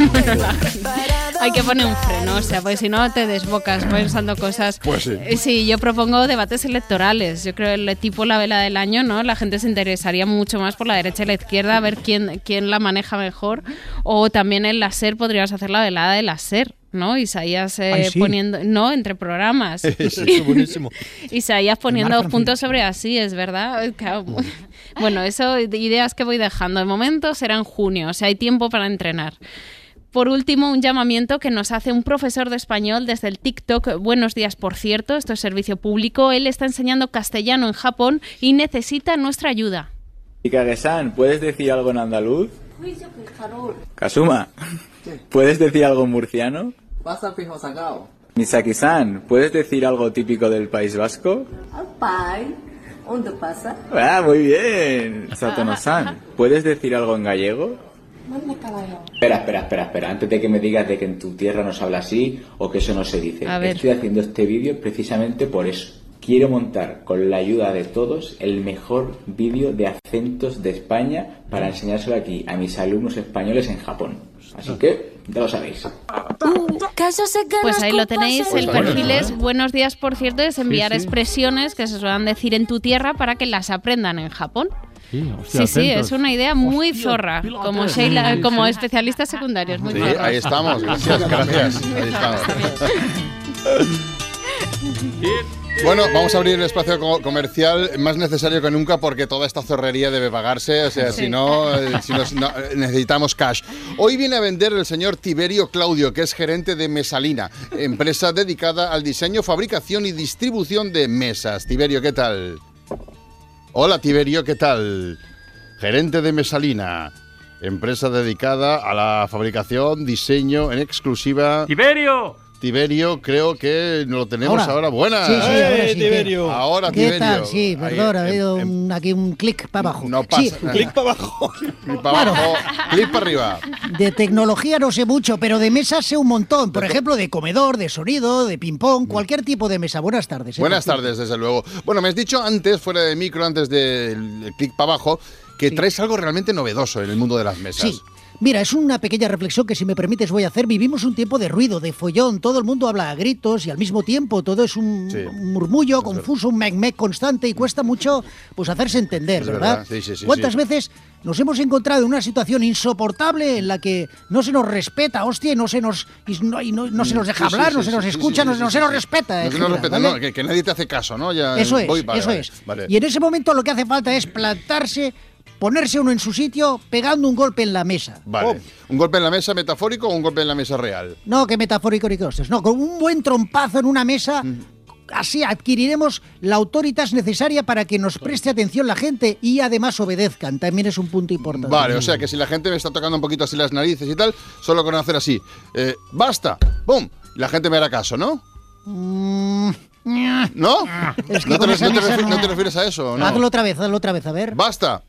Hay que poner un freno, o sea, porque si no te desbocas pensando cosas.
Pues sí.
Eh, Sí, yo propongo debates electorales. Yo creo el tipo la vela del año, ¿no? La gente se interesaría mucho más por la derecha y la izquierda, a ver quién, quién la maneja mejor. O también en la SER podríamos hacer la velada de la SER. ¿No? Isaías eh,
Ay, sí.
poniendo, no, entre programas.
Eso es buenísimo.
Isaías poniendo puntos sobre así, es verdad. Claro. Bueno, eso, ideas que voy dejando. De momento será en junio, o sea, hay tiempo para entrenar. Por último, un llamamiento que nos hace un profesor de español desde el TikTok. Buenos días, por cierto, esto es servicio público. Él está enseñando castellano en Japón y necesita nuestra ayuda.
Ikage-san, ¿puedes decir algo en andaluz? Kasuma, ¿puedes decir algo en murciano? Misaki-san, ¿puedes decir algo típico del País Vasco?
Pai, ¿dónde pasa?
Ah, muy bien. Satono-san, ¿puedes decir algo en gallego? Espera, espera, espera, espera. Antes de que me digas de que en tu tierra no se habla así o que eso no se dice.
A ver.
Estoy haciendo este vídeo precisamente por eso. Quiero montar con la ayuda de todos el mejor vídeo de acentos de España para enseñárselo aquí a mis alumnos españoles en Japón. Así que ya lo sabéis.
Pues ahí lo tenéis.
Pues
El perfil
bueno,
es, buenos días, por cierto, es enviar
Sí, sí.
expresiones que se suelen decir en tu tierra para que las aprendan en Japón.
Sí,
Sí, sí, es una idea muy zorra, como Sheila,
Sí,
como
sí.
especialistas secundarios. Muy
Sí,
zorra.
ahí estamos. Gracias, gracias. Ahí estamos. Bueno, vamos a abrir el espacio co- comercial más necesario que nunca porque toda esta zorrería debe pagarse. O sea,
Sí.
si no, eh, si no- no, eh, necesitamos cash. Hoy viene a vender el señor Tiberio Claudio, que es gerente de Mesalina, empresa dedicada al diseño, fabricación y distribución de mesas. Tiberio, ¿qué tal? Hola, Tiberio, ¿qué tal? Gerente de Mesalina, empresa dedicada a la fabricación, diseño en exclusiva.
¡Tiberio!
Tiberio, creo que lo tenemos ahora.
Ahora.
Buenas.
Sí, sí, ahora sí,
Tiberio. Ahora,
¿Qué
Tiberio.
tal? Sí,
Ahí,
perdón, ha habido un- aquí un clic para abajo.
No pasa
Sí,
nada.
clic
para abajo. Clic para abajo. Clic para arriba.
De tecnología no sé mucho, pero de mesas sé un montón. Por ejemplo, de comedor, de sonido, de ping-pong, cualquier tipo de mesa. Buenas tardes. ¿eh?
Buenas tardes, desde luego. Bueno, me has dicho antes, fuera de micro, antes del clic para abajo, que traes algo realmente novedoso en el mundo de las mesas.
Sí. Mira, es una pequeña reflexión que si me permites voy a hacer. Vivimos un tiempo de ruido, de follón, todo el mundo habla a gritos y al mismo tiempo todo es un
Sí.
murmullo confuso, un mec-mec constante y cuesta mucho pues hacerse entender,
Es
¿verdad?
verdad, sí, sí, sí,
¿Cuántas veces nos hemos encontrado en una situación insoportable en la que no se nos respeta, hostia, y no se nos y no, y no- no se nos deja hablar, no se nos escucha, no, se nos respeta.
No se nos
general,
respeta,
¿vale?
no, que, que nadie te hace caso, ¿no? Ya
Eso es,
voy, vale,
eso
vale,
es.
vale.
Y en ese momento lo que hace falta es plantarse, ponerse uno en su sitio, pegando un golpe en la mesa.
Vale. ¿Un golpe en la mesa metafórico o un golpe en la mesa real?
No, que metafórico ni cosas. No, con un buen trompazo en una mesa, así adquiriremos la autoritas necesaria para que nos preste atención la gente y además obedezcan. También es un punto importante.
Vale, o sea que si la gente me está tocando un poquito así las narices y tal, solo con hacer así, eh, basta, ¡pum! La gente me hará caso, ¿no?
Mm,
¿No?
Es que
¿No, te, no
no-
refieres a eso? ¿no?
Hazlo otra vez, hazlo otra vez, a ver.
Basta.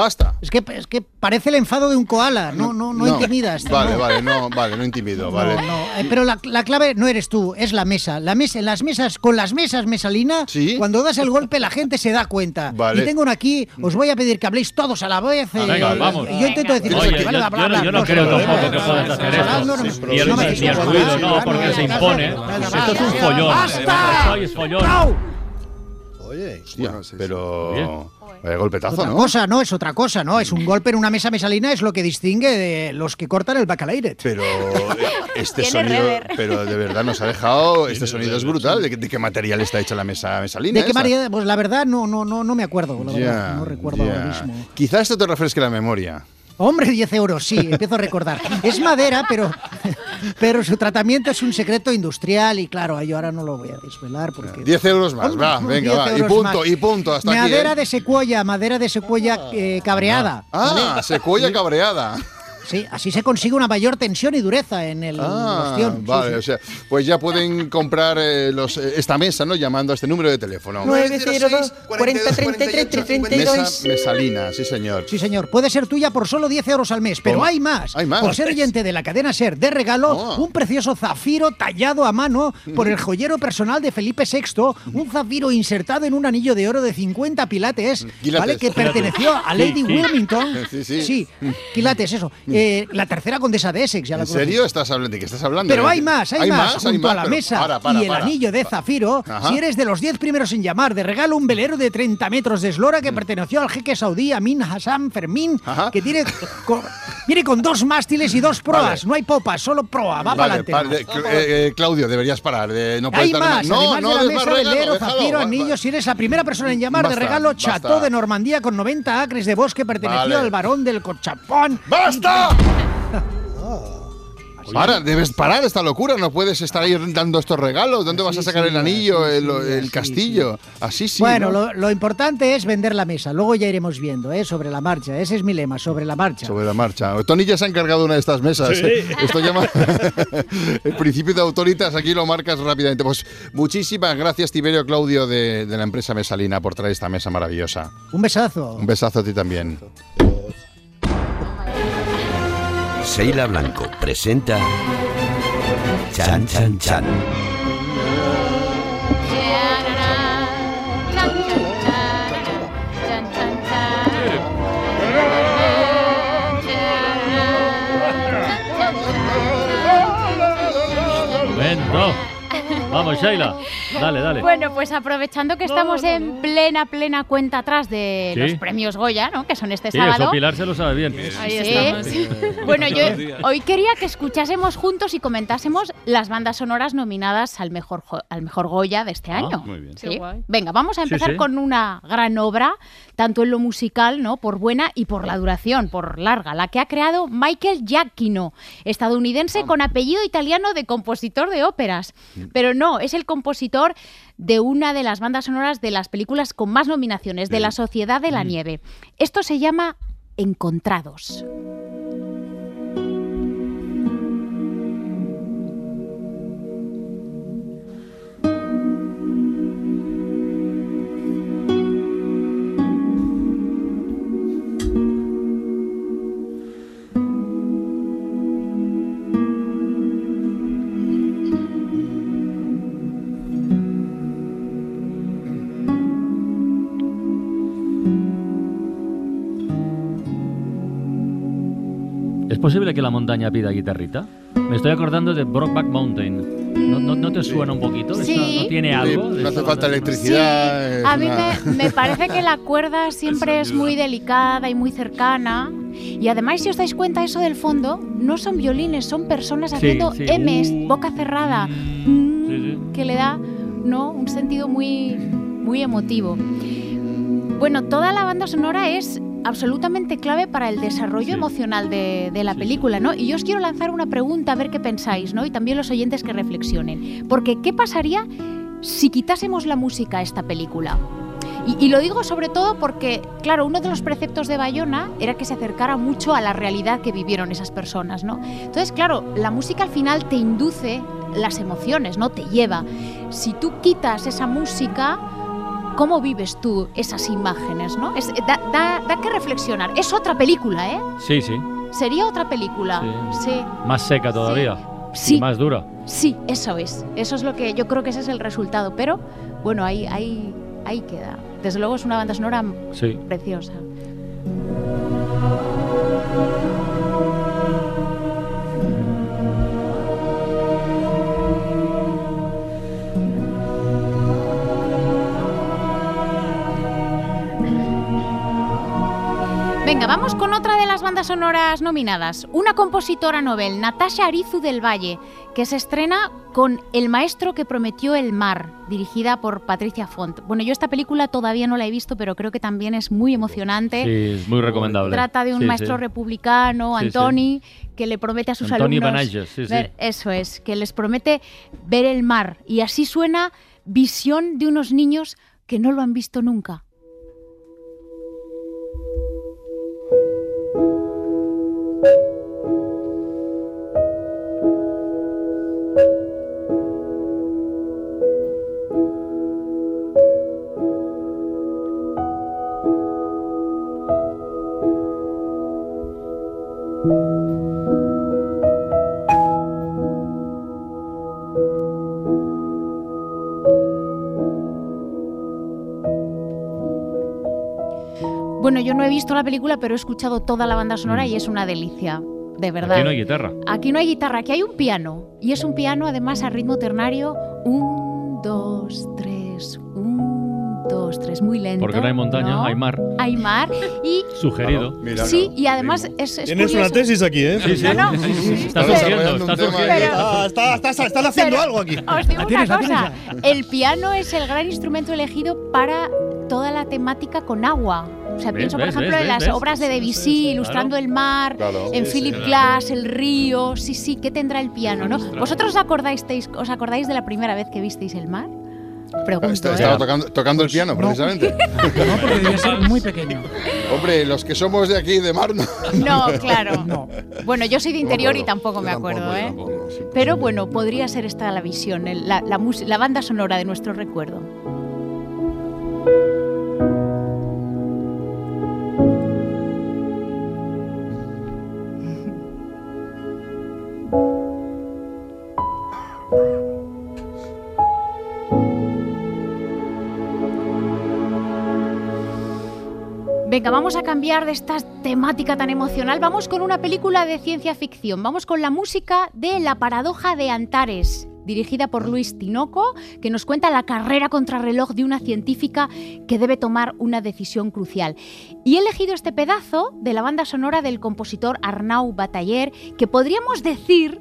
Basta.
Es que, es que parece el enfado de un koala, no, no, no, intimidas.
Vale,
no.
vale, no, vale, no intimido, vale.
No, no, eh, pero la, la clave no eres tú, es la mesa. La mesa, las mesas, con las mesas mesalina, cuando das el golpe la gente se da cuenta.
Vale.
Y tengo una aquí, os voy a pedir que habléis todos a la vez.
Ah,
eh,
venga, vamos.
Yo intento decir
Oye,
eso,
yo,
vale,
yo
bla, bla,
no-
bla,
yo no
no,
creo
no,
tampoco
no,
que
no,
puedas
no,
hacer
no, no, no, no,
Ni el,
no
ruido, no, porque
no,
se
no,
impone.
no, no, no,
Esto es un
no,
follón.
¡Basta!
Oye, pero... Vaya golpetazo,
Otra
¿no?
cosa, no, es otra cosa, ¿no? Es un golpe en una mesa mesalina, es lo que distingue de los que cortan el bacalaire.
Pero eh, este sonido,
rever.
pero de verdad nos ha dejado, este sonido es brutal. ¿De, qué- de qué material está hecha la mesa mesalina?
¿De qué variedad? Pues la verdad no, no, no, no me acuerdo, la verdad, no recuerdo ahora mismo.
Quizá esto te refresque la memoria.
Hombre, 10 euros, sí, empiezo a recordar. Es madera, pero, pero su tratamiento es un secreto industrial y claro, yo ahora no lo voy a desvelar porque...
10 euros más,
Hombre,
va, venga,
10
va. Y punto,
más.
y punto, hasta aquí.
madera
¿eh?
de secuoya, madera de secuoya eh, cabreada.
Ah,
¿vale?
secuoya cabreada.
Sí, así se consigue una mayor tensión y dureza en el
Ah,
ostión. Sí,
vale,
sí.
o sea, pues ya pueden comprar eh, los, eh, esta mesa, ¿no? Llamando a este número de teléfono.
902 40
Mesa mesalina, sí señor.
Sí, señor. Puede ser tuya por solo 10 euros al mes, pero
Toma.
hay más.
Hay más.
Por ser oyente de la cadena Ser de regalo,
Oh.
un precioso zafiro tallado a mano por el joyero personal de Felipe VI, un zafiro insertado en un anillo de oro de 50 pilates,
Quilates.
¿vale? Que perteneció a Lady
Sí, sí.
Wilmington.
Sí, sí.
quilates, eso. Eh, la tercera condesa de Essex, ya la
¿En
conoces.
serio estás hablando? ¿De qué estás hablando?
Pero
¿De-
hay más, hay, más.
hay
Junto
más,
a la mesa
para, para,
y el
para.
anillo de zafiro,
Ajá.
si eres de los 10 primeros en llamar, de regalo un velero de 30 metros de eslora
Mm.
que perteneció al jeque saudí Amin Hassan Fermín, que tiene con, viene con dos mástiles y dos proas.
Vale.
No hay popas, solo proa. Va
Vale,
para
pa-
adelante.
de- eh, eh, Claudio, deberías parar. no
Hay
dar
más,
No,
además
no
de la mesa,
más regalo,
velero,
déjalo,
zafiro, anillo, si eres la primera persona en llamar,
Basta,
de regalo. Chateau de Normandía con 90 acres de bosque perteneció
Vale.
al barón del Corchapón.
¡Basta! Para, debes parar esta locura, no puedes estar ahí dando estos regalos. ¿Dónde vas a sacar el anillo, el, el castillo? Así sí.
bueno,
¿no?
lo, lo importante es vender la mesa. Luego ya iremos viendo, ¿eh? Sobre la marcha. Ese es mi lema, sobre la marcha.
Sobre la marcha. Tony ya se ha encargado una de estas mesas.
Sí.
¿eh? Esto llama el principio de autoritas. Aquí lo marcas rápidamente. Pues muchísimas gracias, Tiberio Claudio, de, de la empresa Mesalina, por traer esta mesa maravillosa.
Un besazo.
Un besazo a ti también.
Sheila Blanco presenta Chan Chan Chan.
Vamos, Sheila. Dale, dale.
Bueno, pues aprovechando que estamos en plena, plena cuenta atrás de
Sí.
los premios Goya, ¿no? Que son este
Sí,
sábado.
eso Pilar se lo sabe bien.
Ahí
Sí.
Bueno, yo hoy quería que escuchásemos juntos y comentásemos las bandas sonoras nominadas al mejor, jo- al mejor Goya de este
Ah,
año.
muy bien. Guay.
Venga, vamos a
Sí,
empezar
sí.
con una gran obra, tanto en lo musical, ¿no? Por buena y por la duración, por larga, la que ha creado Michael Giacchino, estadounidense con apellido italiano de compositor de óperas. Pero no, es el compositor de una de las bandas sonoras de las películas con más nominaciones, de La Sociedad de la Nieve. Esto se llama Encontrados.
¿Es posible que la montaña pida guitarrita? Me estoy acordando de Brokeback Mountain. ¿No, no, no te suena un poquito? ¿Esa
Sí.
¿No tiene algo?
no hace falta electricidad. es
A mí
una-
me, me parece que la cuerda siempre es muy delicada y muy cercana. Y además, si os dais cuenta, eso del fondo no son violines, son personas
Sí,
haciendo
sí.
M's,
Uh.
boca cerrada, mm, que le da ¿no? un sentido muy, muy emotivo. Bueno, toda la banda sonora es absolutamente clave para el desarrollo emocional de, de la película, ¿no? Y yo os quiero lanzar una pregunta a ver qué pensáis, ¿no? Y también los oyentes que reflexionen. Porque, ¿qué pasaría si quitásemos la música a esta película? Y, y lo digo sobre todo porque, claro, uno de los preceptos de Bayona era que se acercara mucho a la realidad que vivieron esas personas, ¿no? Entonces, claro, la música al final te induce las emociones, ¿no? Te lleva. Si tú quitas esa música, ¿cómo vives tú esas imágenes, ¿no? Es- da, da- da que reflexionar. Es otra película, ¿eh?
Sí, sí.
Sería otra película. Sí.
Más seca todavía.
Sí.
Y más dura.
Sí, eso es. Eso es lo que yo creo que ese es el resultado. Pero, bueno, ahí, ahí, ahí queda. Desde luego es una banda sonora
Sí.
preciosa. Venga, vamos con otra de las bandas sonoras nominadas. Una compositora novel, Natasha Arizu del Valle, que se estrena con El maestro que prometió el mar, dirigida por Patricia Font. Bueno, yo esta película todavía no la he visto, pero creo que también es muy emocionante.
Sí, es muy recomendable.
Trata de un
Sí,
maestro
sí.
republicano,
sí.
Antoni, que le promete a sus
Antoni
alumnos
sí.
ver- eso es, que les promete ver el mar y así suena visión de unos niños que no lo han visto nunca. you. Bueno, yo no he visto la película, pero he escuchado toda la banda sonora y es una delicia, de verdad.
Aquí no hay guitarra.
Aquí no hay guitarra, aquí hay un piano. Y es un piano además a ritmo ternario. Un, dos, tres, un, dos, tres, muy lento.
Porque no hay montaña,
¿no?
hay mar.
Hay mar y...
Sugerido.
sí, y además es, es
Tienes una
curioso.
tesis aquí, ¿eh?
Sí, sí,
No, no.
sí, sí, Está surgiendo, está surgiendo.
Ah, está- está- están haciendo
Pero
algo aquí.
Os digo una cosa,
tienes
el piano es el gran instrumento elegido para toda la temática con agua. O sea,
¿Ves,
pienso, por ejemplo,
ves,
en las
ves?
obras de Debussy, ilustrando el mar,
Claro.
en
Sí,
Philip
sí.
Glass, el río. Sí, sí, ¿qué tendrá el piano, no? ¿Vosotros os acordáis, os acordáis de la primera vez que visteis el mar? Pregunto,
Está-
¿eh?
Estaba tocando, tocando el piano, precisamente.
No, porque debía ser muy pequeño.
Hombre, los que somos de aquí, de mar, no.
No, claro. Bueno, yo soy de
No
interior y tampoco me acuerdo, ¿eh?
tampoco, sí.
Pero bueno, podría ser esta la visión, el- la, la la banda sonora de nuestro recuerdo. Venga, vamos a cambiar de esta temática tan emocional. Vamos con una película de ciencia ficción. Vamos con la música de La paradoja de Antares, dirigida por Luis Tinoco, que nos cuenta la carrera contrarreloj de una científica que debe tomar una decisión crucial. Y he elegido este pedazo de la banda sonora del compositor Arnau Bataller, que podríamos decir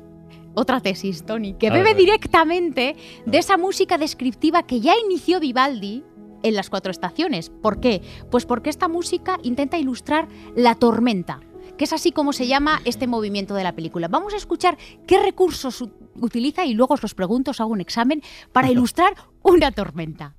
otra tesis, Tony, que bebe directamente de esa música descriptiva que ya inició Vivaldi en las cuatro estaciones. ¿Por qué? Pues porque esta música intenta ilustrar la tormenta, que es así como se llama este movimiento de la película. Vamos a escuchar qué recursos utiliza y luego os los pregunto, os hago un examen para ilustrar una tormenta.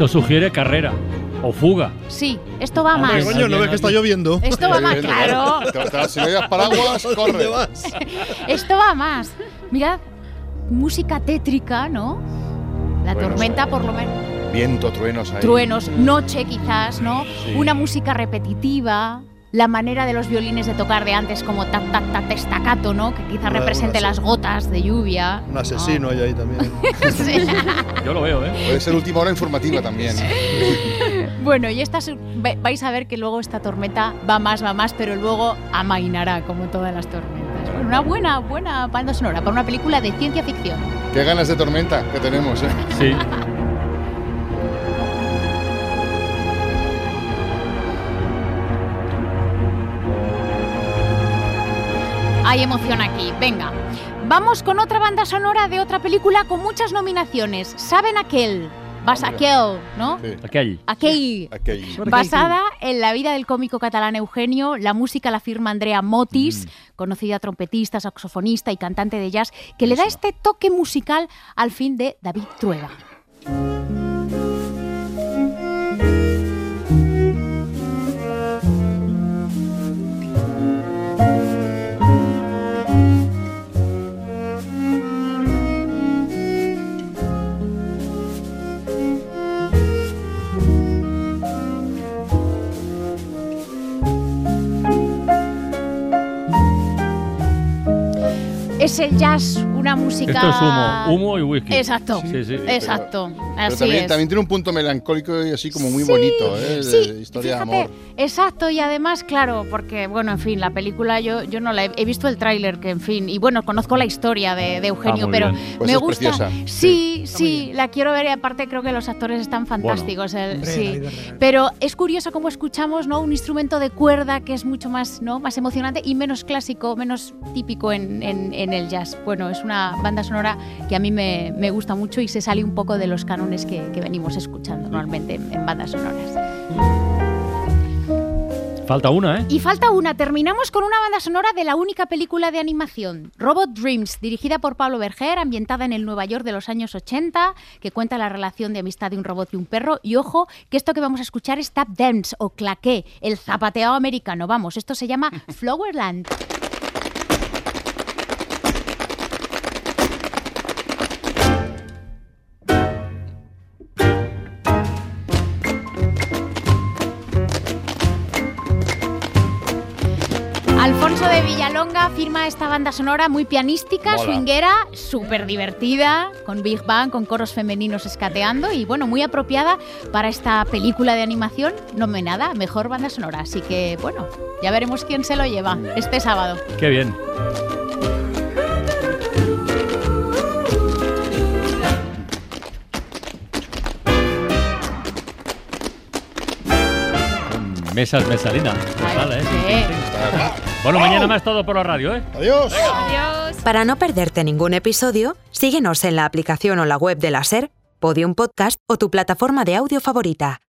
Esto sugiere carrera o fuga.
Sí, esto va más.
Coño, ¿no ves que está lloviendo?
Esto va más, claro.
Si no llevas paraguas, corre.
Esto va más. Mirad, música tétrica, ¿no? La tormenta, por lo menos.
Viento, truenos ahí.
Truenos, noche quizás, ¿no?
Sí.
Una música repetitiva. La manera de los violines de tocar de antes, como tac, tac, tac, staccato, ¿no? Que quizás
Una-
represente las gotas de lluvia.
Un asesino hay ahí también.
Sí.
Yo lo veo, ¿eh?
Puede ser última hora informativa también.
Bueno, y esta vais a ver que luego esta tormenta va más, va más, pero luego amainará como todas las tormentas. Bueno, una buena, buena banda sonora para una película de ciencia ficción.
Qué ganas de tormenta que tenemos, ¿eh?
Sí.
Hay emoción aquí, venga. Vamos con otra banda sonora de otra película con muchas nominaciones. ¿Saben aquel? Vas aquel, ¿no?
Sí.
Aquell.
Aquell. Basada en la vida del cómico catalán Eugenio, la música la firma Andrea Motis, conocida trompetista, saxofonista y cantante de jazz, que le da este toque musical al fin de David Trueba. Es el jazz una música.
Esto es humo, humo y whisky.
Exacto.
Sí, sí.
Exacto.
Pero
Así
también,
es.
también tiene un punto melancólico y así como muy
Sí,
bonito, ¿eh? De-
sí,
de historia de amor.
Exacto, y además, claro, porque, bueno, en fin, la película yo, yo no la he, he visto el tráiler, que en fin, y bueno, conozco la historia de, de Eugenio,
Ah,
pero.
Pues
me
es
gusta.
preciosa.
Sí, sí, la quiero ver y aparte creo que los actores están fantásticos. el-
Hombre,
sí. Pero es curioso cómo escuchamos ¿no? un instrumento de cuerda que es mucho más, ¿no? más emocionante y menos clásico, menos típico en, en- en el jazz. Bueno, es una banda sonora que a mí me, me gusta mucho y se sale un poco de los cánones que, que venimos escuchando normalmente en, en bandas sonoras.
Falta una, ¿eh?
Y falta una, terminamos con una banda sonora de la única película de animación, Robot Dreams, dirigida por Pablo Berger, ambientada en el Nueva York de los años 80, que cuenta la relación de amistad de un robot y un perro. Y ojo, que esto que vamos a escuchar es tap dance o claqué, el zapateado americano. Vamos, esto se llama Flowerland. De Villalonga firma esta banda sonora muy pianística,
Mola.
swinguera, súper divertida, con Big Bang, con coros femeninos escateando y bueno, muy apropiada para esta película de animación nominada a Mejor Banda Sonora. Así que bueno, ya veremos quién se lo lleva este sábado.
Qué bien. Mesas Mesalina. Vale, ¿eh? Bueno, mañana más todo por la radio, ¿eh?
Adiós.
Adiós.
Para no perderte ningún episodio, síguenos en la aplicación o la web de la SER, Podium Podcast o tu plataforma de audio favorita.